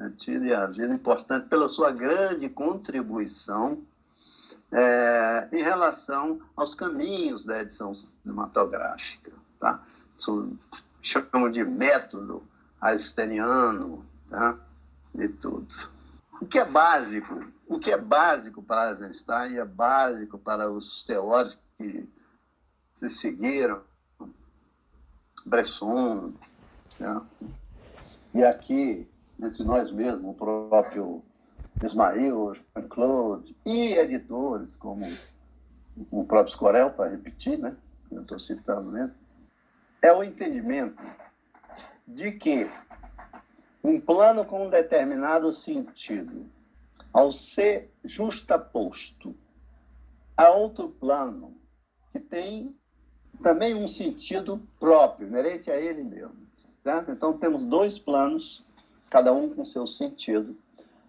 é tido e havido importante pela sua grande contribuição é, em relação aos caminhos da edição cinematográfica. Tá? Chamam de método einsteiniano tá? e tudo. O que é básico, o que é básico para Eisenstein é básico para os teóricos que se seguiram, Bresson, né? e aqui, entre nós mesmos, o próprio Ismael, Jean-Claude, e editores como o próprio Scorel, para repetir, né? eu estou citando mesmo, é o entendimento de que um plano com um determinado sentido, ao ser justaposto a outro plano, que tem também um sentido próprio, inerente a ele mesmo. Certo? Então, temos dois planos, cada um com seu sentido.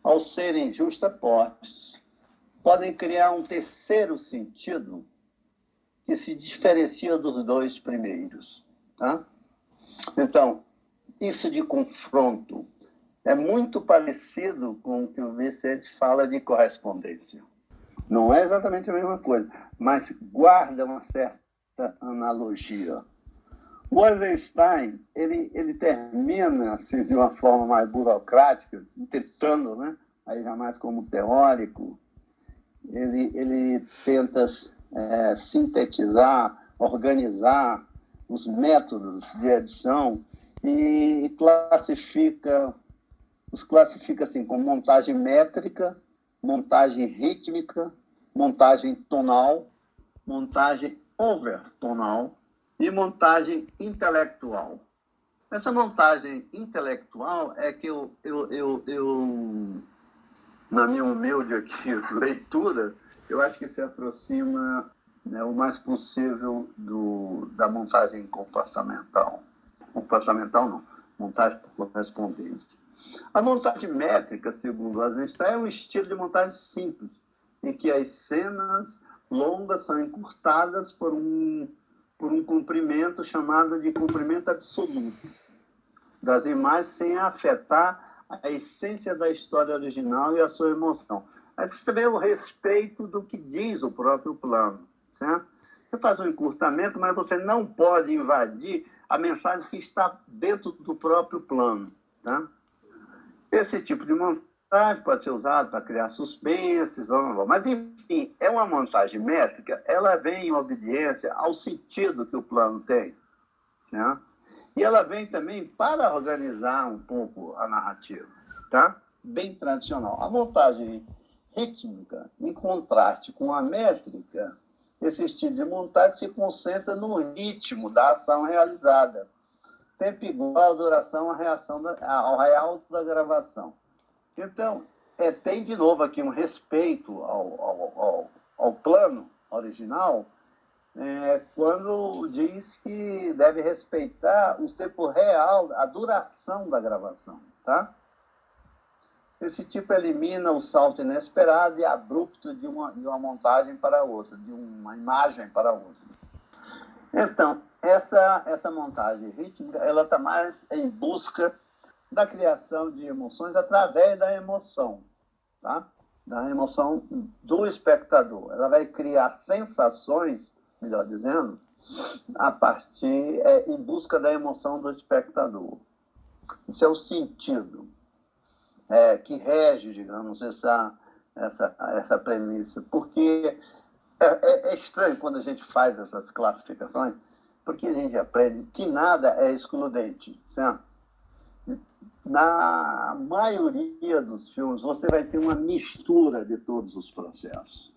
Ao serem justapostos, podem criar um terceiro sentido que se diferencia dos dois primeiros. Tá? Então, isso de confronto é muito parecido com o que o Vicente fala de correspondência. Não é exatamente a mesma coisa, mas guarda uma certa analogia. O Eisenstein, ele, ele termina assim, de uma forma mais burocrática, assim, tentando, né? aí já mais como teórico, ele, ele tenta é, sintetizar, organizar os métodos de edição e classifica, os classifica assim como montagem métrica, montagem rítmica, montagem tonal, montagem overtonal e montagem intelectual. Essa montagem intelectual é que eu, eu, eu, eu na minha humilde aqui, leitura, eu acho que se aproxima né, o mais possível do, da montagem comportamental comportamental não, montagem por correspondência. A montagem métrica, segundo Eisenstein, é um estilo de montagem simples, em que as cenas longas são encurtadas por um, por um comprimento chamado de comprimento absoluto das imagens sem afetar a essência da história original e a sua emoção. Você vê o respeito do que diz o próprio plano. Certo? Você faz um encurtamento, mas você não pode invadir a mensagem que está dentro do próprio plano. Tá? Esse tipo de montagem pode ser usado para criar suspenses, blá, blá. mas, enfim, é uma montagem métrica, ela vem em obediência ao sentido que o plano tem. Tá? E ela vem também para organizar um pouco a narrativa, tá? bem tradicional. A montagem rítmica, em contraste com a métrica, esse estilo de montagem se concentra no ritmo da ação realizada. Tempo igual à duração à reação da, ao real da gravação. Então, é, tem de novo aqui um respeito ao, ao, ao, ao plano original, é, quando diz que deve respeitar o tempo real, a duração da gravação, tá? Esse tipo elimina o salto inesperado e abrupto de uma, de uma montagem para outra, de uma imagem para outra. Então, essa, essa montagem rítmica, ela está mais em busca da criação de emoções através da emoção, tá? Da emoção do espectador. Ela vai criar sensações, melhor dizendo, a partir, é, em busca da emoção do espectador. Isso é o sentido é, que rege, digamos, essa, essa, essa premissa. Porque é, é, é, estranho quando a gente faz essas classificações, porque a gente aprende que nada é excludente, certo? Na maioria dos filmes, você vai ter uma mistura de todos os processos.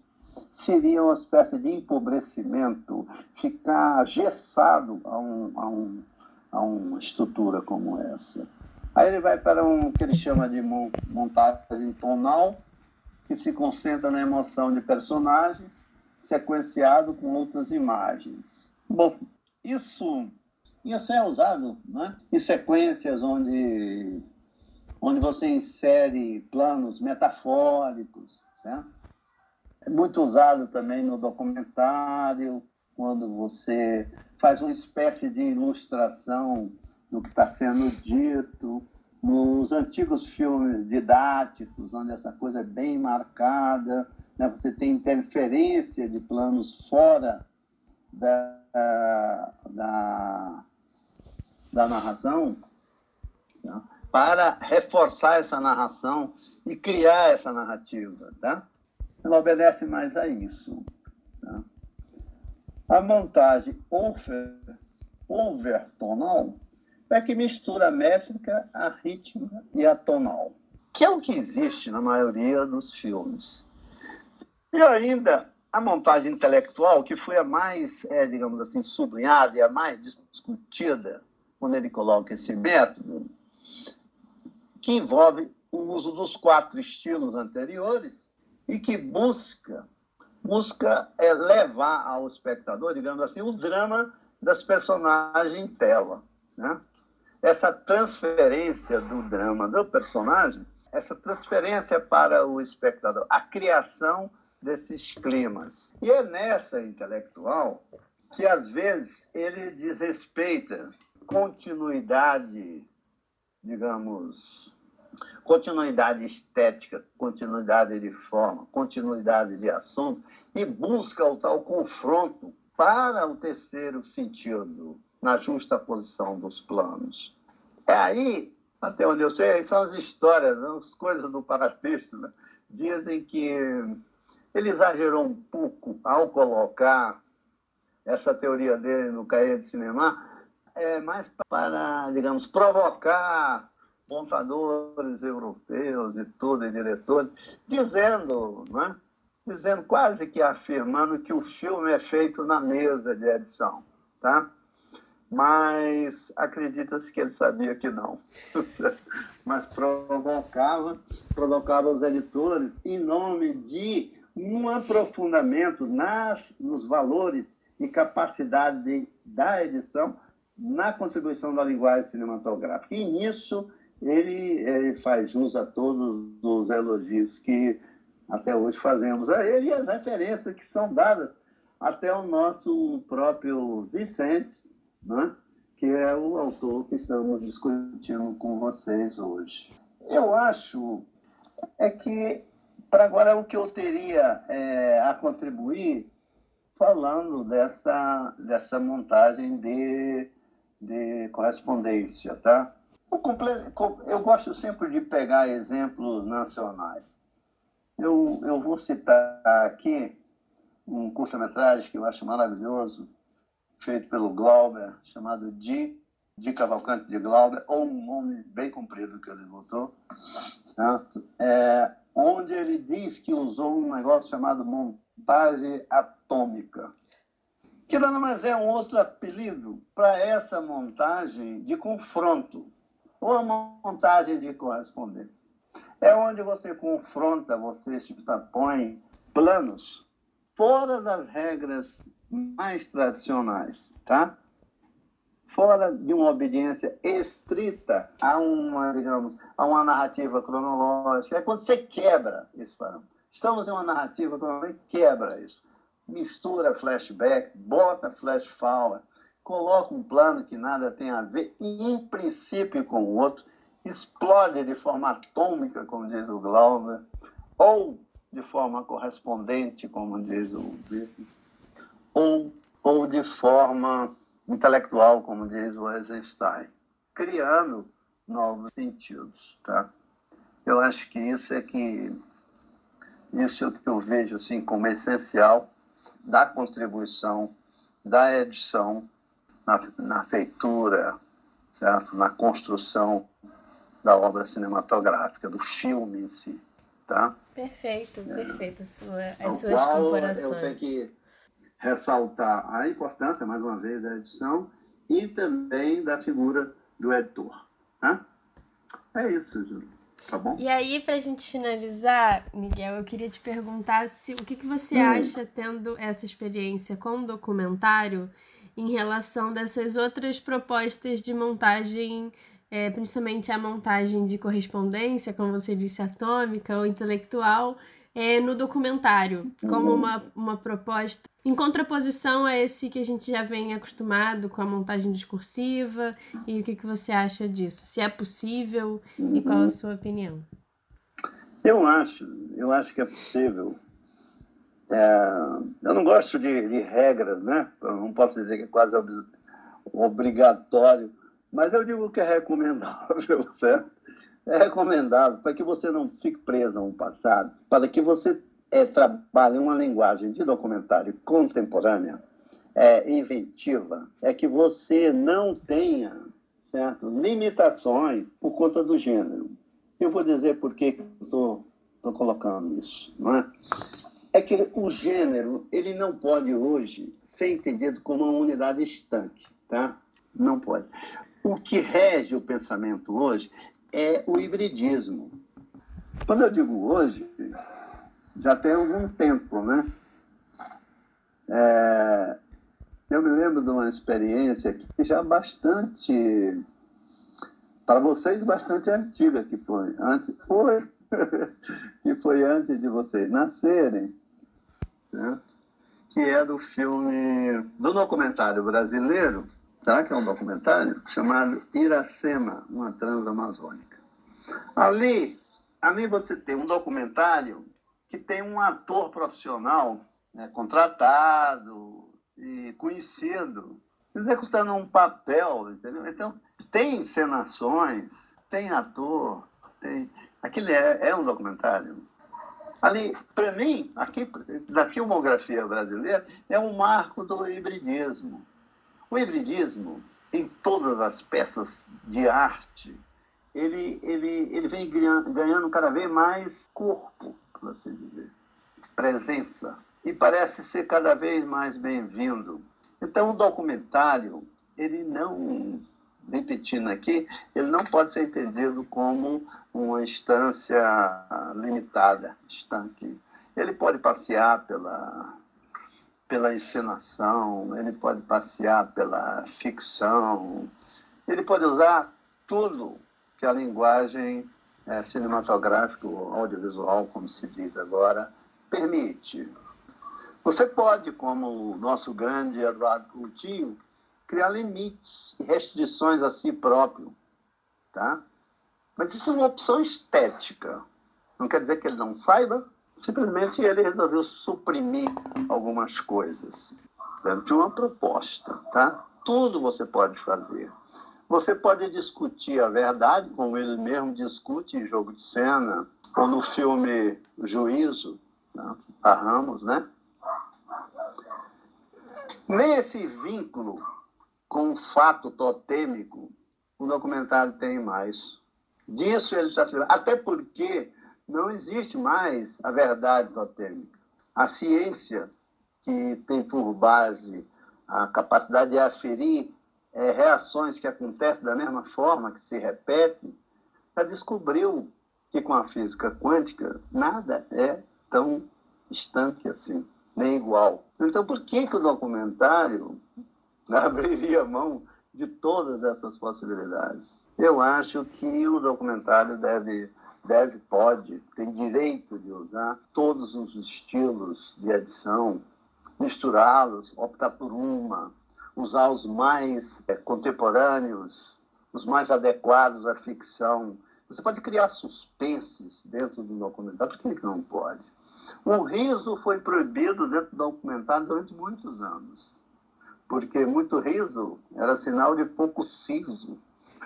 Seria uma espécie de empobrecimento ficar gessado a, um, a, um, a uma estrutura como essa. Aí ele vai para um que ele chama de montagem tonal, que se concentra na emoção de personagens, sequenciado com outras imagens. Bom, isso, isso é usado né, em sequências onde, onde você insere planos metafóricos. Certo? É muito usado também no documentário, quando você faz uma espécie de ilustração no que está sendo dito, nos antigos filmes didáticos, onde essa coisa é bem marcada, né? você tem interferência de planos fora da, da, da narração, tá? para reforçar essa narração e criar essa narrativa. Tá? Ela obedece mais a isso. Tá? A montagem over, overtonal é que mistura a métrica, a rítmica e a tonal, que é o que existe na maioria dos filmes. E ainda a montagem intelectual, que foi a mais, é, digamos assim, sublinhada e a mais discutida quando ele coloca esse método, que envolve o uso dos quatro estilos anteriores e que busca busca é, levar ao espectador, digamos assim, o drama das personagens em tela. Né? Essa transferência do drama do personagem, essa transferência para o espectador, a criação desses climas. E é nessa intelectual que, às vezes, ele desrespeita continuidade, digamos, continuidade estética, continuidade de forma, continuidade de assunto, e busca o tal confronto para o terceiro sentido, na justa posição dos planos. É aí, até onde eu sei, são as histórias, as coisas do paratexto, né? dizem que ele exagerou um pouco ao colocar essa teoria dele no Caia de Cinema, é mais para, digamos, provocar montadores europeus e tudo, e diretores, dizendo, né? dizendo quase que afirmando que o filme é feito na mesa de edição, tá? Mas acredita-se que ele sabia que não. Mas provocava, provocava os editores em nome de um aprofundamento nas, nos valores e capacidade de, da edição na contribuição da linguagem cinematográfica. E nisso ele, ele faz jus a todos os elogios que até hoje fazemos a ele e as referências que são dadas até o nosso próprio Vicente, né? que é o autor que estamos discutindo com vocês hoje. Eu acho é que para agora, o que eu teria é, a contribuir falando dessa, dessa montagem de, de correspondência, tá? Eu gosto sempre de pegar exemplos nacionais. Eu, eu vou citar aqui um curta-metragem que eu acho maravilhoso, feito pelo Glauber, chamado Di, Di Cavalcante de Glauber, ou um nome bem comprido que ele botou. Certo? É, onde ele diz que usou um negócio chamado montagem atômica, que nada mais é um outro apelido para essa montagem de confronto, ou a montagem de correspondência. É onde você confronta, você põe planos fora das regras mais tradicionais, tá? Fora de uma obediência estrita a uma, digamos, a uma narrativa cronológica. É quando você quebra esse parâmetro. Estamos em uma narrativa cronológica quebra isso. Mistura flashback, bota flash forward, coloca um plano que nada tem a ver, e em princípio com o outro, explode de forma atômica, como diz o Glauber, ou de forma correspondente, como diz o ou, ou de forma intelectual, como diz o Eisenstein, criando novos sentidos, tá? Eu acho que isso é que isso é o que eu vejo assim como essencial da contribuição da edição na, na feitura, certo? Na construção da obra cinematográfica, do filme em si, tá? Perfeito, é. perfeito. Sua, as suas comparações. Eu tenho que ressaltar a importância, mais uma vez, da edição e também da figura do editor. Tá? É isso, Júlio. Tá bom? E aí, para a gente finalizar, Miguel, eu queria te perguntar se, o que, que você hum. acha, tendo essa experiência com o documentário, em relação dessas outras propostas de montagem é, principalmente a montagem de correspondência, como você disse, atômica ou intelectual, é, no documentário, como uhum. uma, uma proposta em contraposição a esse que a gente já vem acostumado com a montagem discursiva, e o que, que você acha disso? Se é possível uhum. e qual a uhum. sua opinião? Eu acho, eu acho que é possível. É, eu não gosto de, de, regras, né? Eu não posso dizer que é quase obrigatório mas eu digo que é recomendável, certo? É recomendável para que você não fique preso a um passado, para que você é, trabalhe uma linguagem de documentário contemporânea, é, inventiva, é que você não tenha certo, limitações por conta do gênero. Eu vou dizer por que estou colocando isso. Não é? é que o gênero ele não pode hoje ser entendido como uma unidade estanque. Tá? Não pode. O que rege o pensamento hoje é o hibridismo. Quando eu digo hoje, já tem algum tempo, né? É, eu me lembro de uma experiência que já bastante, para vocês, bastante antiga, que foi antes, foi, que foi antes de vocês nascerem, né? que é do filme, do documentário brasileiro, Será que é um documentário? Chamado Iracema, uma transamazônica. Ali, ali você tem um documentário que tem um ator profissional né, contratado e conhecido, executando um papel, entendeu? Então, tem encenações, tem ator, tem... Aquilo é, é um documentário. Ali, para mim, aqui, da filmografia brasileira, é um marco do hibridismo o hibridismo, em todas as peças de arte, ele, ele, ele vem ganhando cada vez mais corpo, por assim dizer, presença, e parece ser cada vez mais bem-vindo. Então, o documentário, ele não, repetindo aqui, ele não pode ser entendido como uma instância limitada, estanque. Ele pode passear pela pela encenação, ele pode passear pela ficção, ele pode usar tudo que a linguagem é, cinematográfica, audiovisual, como se diz agora, permite. Você pode, como o nosso grande Eduardo Coutinho, criar limites e restrições a si próprio, tá? Mas isso é uma opção estética. Não quer dizer que ele não saiba, Simplesmente ele resolveu suprimir algumas coisas dentro de uma proposta, tá? Tudo você pode fazer. Você pode discutir a verdade, como ele mesmo discute em Jogo de Cena, ou no filme Juízo, né? a Ramos, né? Nesse vínculo com o fato totêmico, o documentário tem mais. Disso ele está falando. Até porque não existe mais a verdade totêmica. A ciência, que tem por base a capacidade de aferir é, reações que acontecem da mesma forma, que se repetem, já descobriu que com a física quântica nada é tão estanque assim, nem igual. Então, por que, que o documentário abriria mão de todas essas possibilidades? Eu acho que o documentário deve, deve, pode, tem direito de usar todos os estilos de edição, misturá-los, optar por uma, usar os mais é, contemporâneos, os mais adequados à ficção. Você pode criar suspenses dentro do documentário, por que não pode? O riso foi proibido dentro do documentário durante muitos anos, porque muito riso era sinal de pouco siso,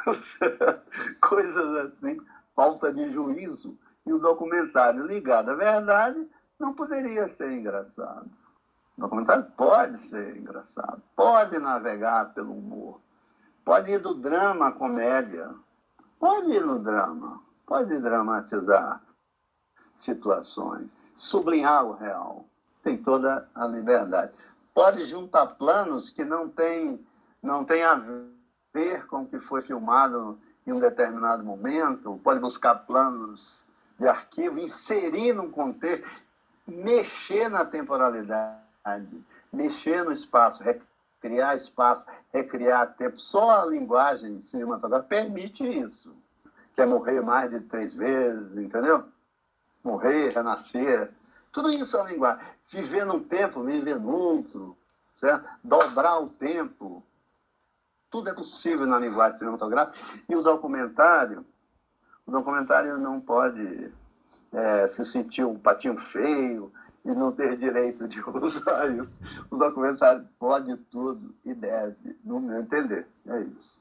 coisas assim, falta de juízo. E o documentário ligado à verdade não poderia ser engraçado. O documentário pode ser engraçado, pode navegar pelo humor, pode ir do drama à comédia, pode ir no drama, pode dramatizar situações, sublinhar o real, tem toda a liberdade. Pode juntar planos que não tem, não tem a ver com o que foi filmado em um determinado momento, pode buscar planos de arquivo, inserir num contexto, mexer na temporalidade mexer no espaço, recriar espaço, recriar tempo. Só a linguagem cinematográfica permite isso. Quer morrer mais de três vezes, entendeu? Morrer, renascer. Tudo isso é a linguagem. Viver num tempo, viver no outro, certo? dobrar o tempo. Tudo é possível na linguagem cinematográfica. E o documentário, o documentário não pode é, se sentir um patinho feio, e não ter direito de usar isso. O documentário pode tudo e deve, no meu entender. É isso.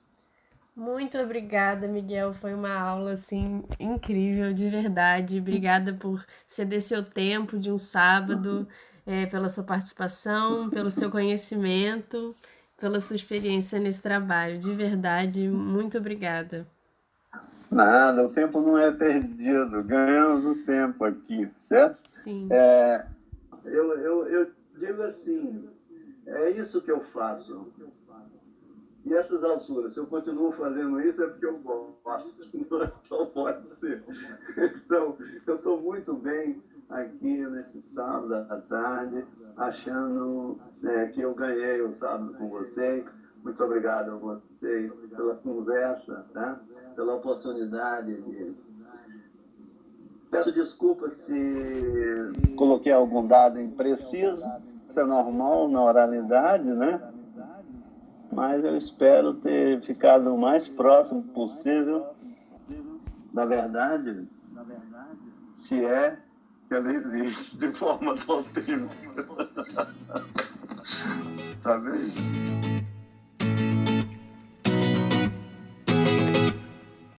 Muito obrigada, Miguel. Foi uma aula assim incrível, de verdade. Obrigada por ceder seu tempo de um sábado, é, pela sua participação, pelo seu conhecimento, pela sua experiência nesse trabalho. De verdade, muito obrigada. Nada, o tempo não é perdido. Ganhamos o tempo aqui, certo? Sim. É, eu, eu, eu digo assim, é isso que eu faço. E essas alturas, se eu continuo fazendo isso é porque eu gosto, não pode ser. Então, eu estou muito bem aqui nesse sábado à tarde, achando é, que eu ganhei o sábado com vocês. Muito obrigado a vocês pela conversa, tá? pela oportunidade de Peço desculpas se coloquei algum dado impreciso, isso é normal na oralidade, né? Mas eu espero ter ficado o mais próximo possível da verdade, se é ela existe de forma autêntica. tá vendo?